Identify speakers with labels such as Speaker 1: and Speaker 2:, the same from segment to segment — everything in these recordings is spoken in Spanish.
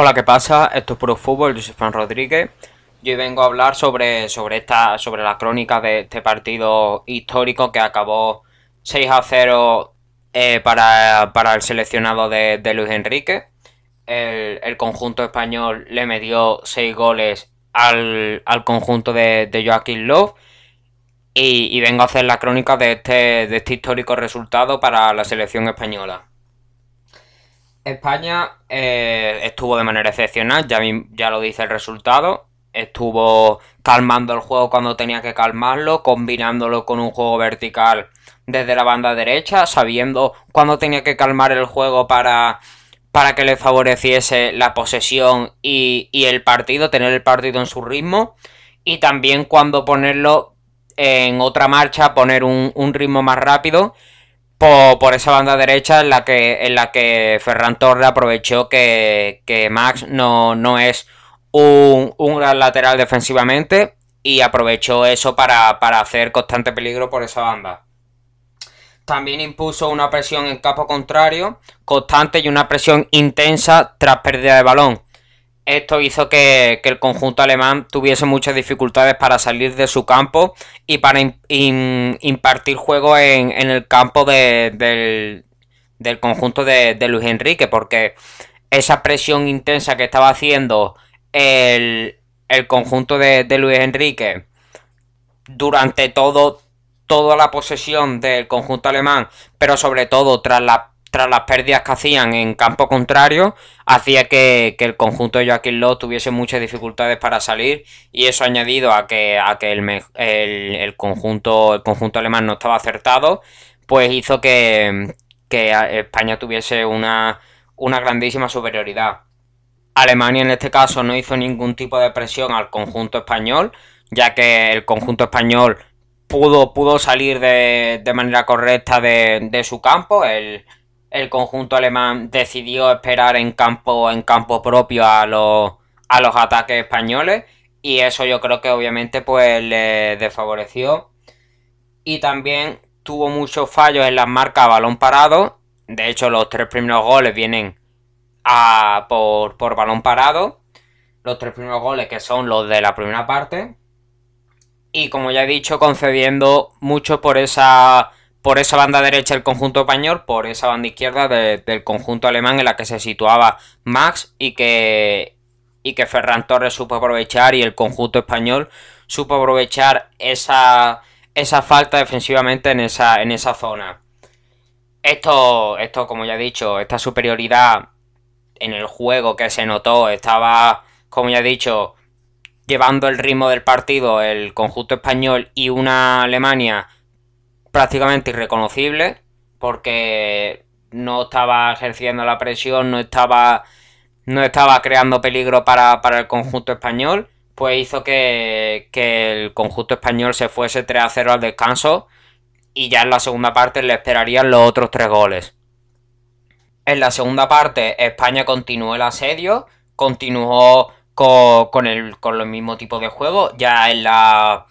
Speaker 1: Hola, ¿qué pasa? Esto es Pro Fútbol, yo soy Juan Rodríguez. Yo vengo a hablar sobre, sobre, esta, sobre la crónica de este partido histórico que acabó 6 a 0 eh, para, el seleccionado de, Luis Enrique. El, conjunto español le medió 6 goles al, conjunto de, de Joaquín Love. Y, vengo a hacer la crónica de este, de este histórico resultado para la selección española. España eh, estuvo de manera excepcional, ya, ya lo dice el resultado. Estuvo calmando el juego cuando tenía que calmarlo, combinándolo con un juego vertical desde la banda derecha, sabiendo cuándo tenía que calmar el juego para, para que le favoreciese la posesión y, el partido, tener el partido en su ritmo. Y también cuando ponerlo en otra marcha, poner un, un ritmo más rápido por, esa banda derecha en la que, en la que Ferran Torre aprovechó que, Max no, no es un, gran lateral defensivamente y aprovechó eso para, hacer constante peligro por esa banda. También impuso una presión en campo contrario, constante y una presión intensa tras pérdida de balón. Esto hizo que, el conjunto alemán tuviese muchas dificultades para salir de su campo y para impartir juego en, el campo del, conjunto de, Luis Enrique, porque esa presión intensa que estaba haciendo el, conjunto de, Luis Enrique durante todo, toda la posesión del conjunto alemán, pero sobre todo tras la tras las pérdidas que hacían en campo contrario, hacía que, el conjunto de Joaquín Lowe tuviese muchas dificultades para salir y eso añadido a que, a que el, conjunto, el conjunto alemán no estaba acertado, pues hizo que, España tuviese una, una grandísima superioridad. Alemania en este caso no hizo ningún tipo de presión al conjunto español, ya que el conjunto español pudo, pudo salir de, de manera correcta de, de su campo. El, el conjunto alemán decidió esperar en campo, en campo propio a los, a los ataques españoles y eso yo creo que obviamente pues le desfavoreció. Y también tuvo muchos fallos en las marcas balón parado. De hecho los tres primeros goles vienen a, por, por balón parado. Los tres primeros goles que son los de la primera parte. Y como ya he dicho concediendo mucho por esa por esa banda derecha el conjunto español, por esa banda izquierda del conjunto alemán en la que se situaba Max y que, y que Ferran Torres supo aprovechar y el conjunto español supo aprovechar esa, esa falta defensivamente en esa, en esa zona. Esto, esto, como ya he dicho, esta superioridad en el juego que se notó, estaba, como ya he dicho, llevando el ritmo del partido el conjunto español y una Alemania prácticamente irreconocible porque no estaba ejerciendo la presión, no estaba, no estaba creando peligro para, el conjunto español, pues hizo que, el conjunto español se fuese 3 a 0 al descanso y ya en la segunda parte le esperarían los otros tres goles. En la segunda parte España continuó el asedio, continuó con, con, el, con los mismos tipos de juego, ya en la,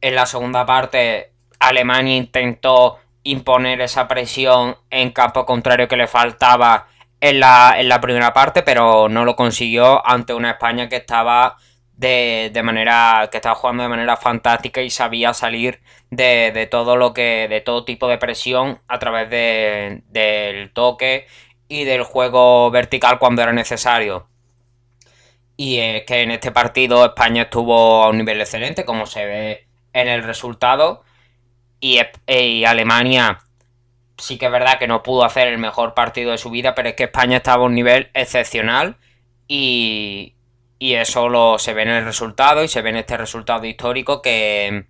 Speaker 1: en la segunda parte Alemania intentó imponer esa presión en campo contrario que le faltaba en la, en la primera parte, pero no lo consiguió ante una España que estaba de, manera. que estaba jugando de manera fantástica y sabía salir de, todo lo que. de todo tipo de presión a través del toque y del juego vertical cuando era necesario. Y es que en este partido España estuvo a un nivel excelente, como se ve en el resultado. Y, Alemania sí que es verdad que no pudo hacer el mejor partido de su vida, pero es que España estaba a un nivel excepcional y, y eso lo, se ve en el resultado y se ve en este resultado histórico que,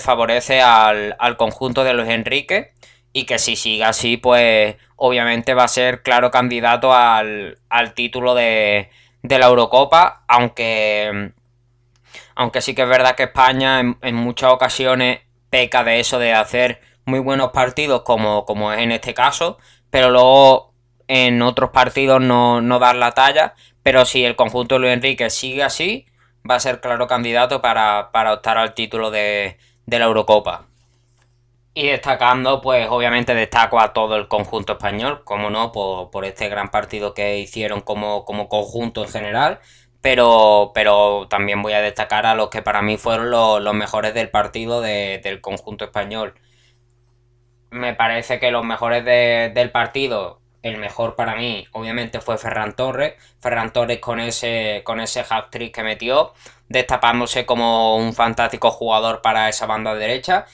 Speaker 1: favorece al, conjunto de los Enrique y que si sigue así, pues obviamente va a ser claro candidato al, título de, de, la Eurocopa, aunque, aunque sí que es verdad que España en, en muchas ocasiones de eso de hacer muy buenos partidos como, como es en este caso, pero luego en otros partidos no, dar la talla. Pero si el conjunto de Luis Enrique sigue así, va a ser claro candidato para, optar al título de, de la Eurocopa. Y destacando, pues obviamente destaco a todo el conjunto español, como no, por, este gran partido que hicieron como, como conjunto en general. Pero, pero también voy a destacar a los que para mí fueron los, mejores del partido del conjunto español. Me parece que los mejores del partido, el mejor para mí, obviamente fue Ferran Torres. Ferran Torres con ese, con ese hat trick que metió, destapándose como un fantástico jugador para esa banda derecha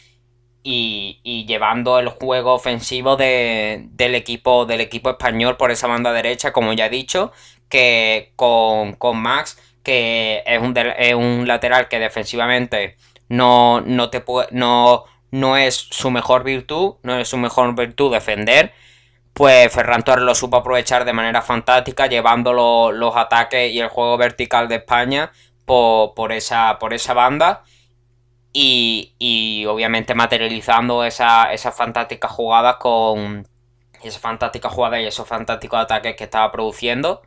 Speaker 1: y, llevando el juego ofensivo del, equipo, del equipo español por esa banda derecha, como ya he dicho, que con, Max, que es un, es un, lateral que defensivamente no, no, te no, no es su mejor virtud, no es su mejor virtud defender, pues Ferran Torres lo supo aprovechar de manera fantástica, llevando los ataques y el juego vertical de España por, por, esa, por esa banda y, obviamente materializando esas esa fantásticas jugadas con esa fantástica jugada y esos fantásticos ataques que estaba produciendo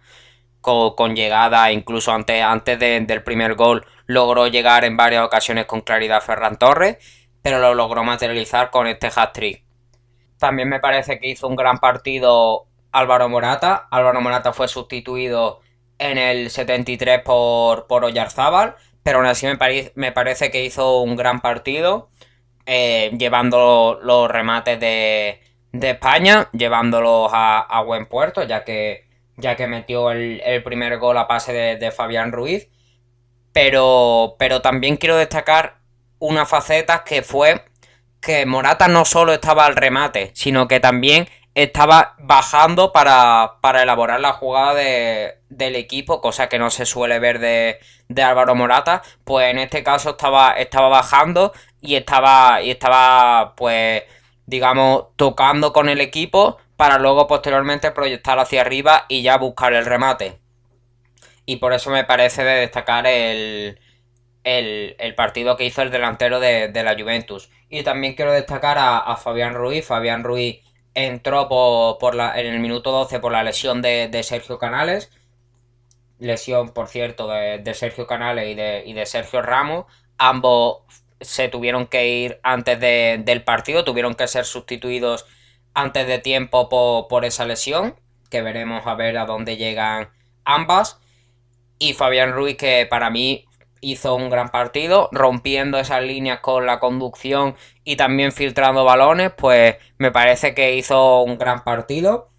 Speaker 1: con, llegada incluso antes, antes del primer gol logró llegar en varias ocasiones con claridad Ferran Torres pero lo logró materializar con este hat-trick. También me parece que hizo un gran partido Álvaro Morata. Álvaro Morata fue sustituido en el 73 por, por Oyarzábal pero aún así me, parece que hizo un gran partido, eh, llevando los remates de, España, llevándolos a, buen puerto, ya que, ya que metió el, primer gol a pase de, Fabián Ruiz. Pero, pero también quiero destacar una faceta que fue que Morata no solo estaba al remate, sino que también estaba bajando para, elaborar la jugada del equipo, cosa que no se suele ver de, Álvaro Morata. Pues en este caso estaba, estaba bajando y estaba, y estaba, pues, digamos, tocando con el equipo para luego posteriormente proyectar hacia arriba y ya buscar el remate. Y por eso me parece de destacar el, el, partido que hizo el delantero de, la Juventus. Y también quiero destacar a, a Fabián Ruiz. Fabián Ruiz entró por, la, en el minuto 12 por la lesión de, Sergio Canales. Lesión, por cierto, de, Sergio Canales y de, y de, Sergio Ramos. Ambos se tuvieron que ir antes del partido, tuvieron que ser sustituidos antes de tiempo por, esa lesión, que veremos a ver a dónde llegan ambas. Y Fabián Ruiz, que para mí hizo un gran partido, rompiendo esas líneas con la conducción y también filtrando balones, pues me parece que hizo un gran partido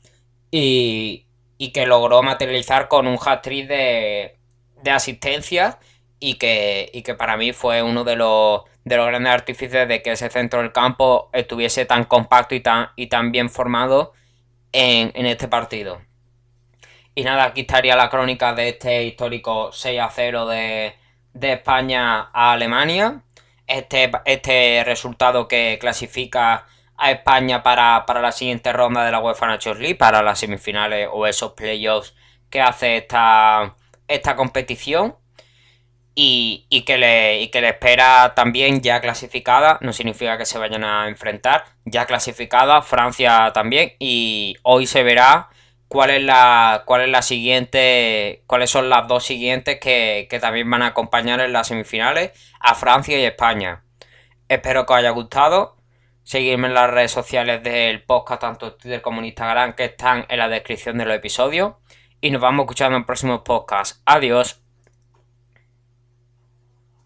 Speaker 1: y, y que logró materializar con un hat-trick de, de asistencia y que, y que para mí fue uno de los, de los grandes artífices de que ese centro del campo estuviese tan compacto y tan, y tan bien formado en, en este partido. Y nada, aquí estaría la crónica de este histórico 6 a 0 de, de España a Alemania. Este, este resultado que clasifica a España para, la siguiente ronda de la UEFA Nations League, para las semifinales o esos playoffs que hace esta, esta competición. Y, que le, que le espera también ya clasificada, no significa que se vayan a enfrentar, ya clasificada Francia también. Y hoy se verá cuál es la, cuál es la siguiente, cuáles son las dos siguientes que, también van a acompañar en las semifinales a Francia y España. Espero que os haya gustado. Seguirme en las redes sociales del podcast, tanto Twitter como Instagram, que están en la descripción de los episodios. Y nos vamos escuchando en próximos podcasts. Adiós.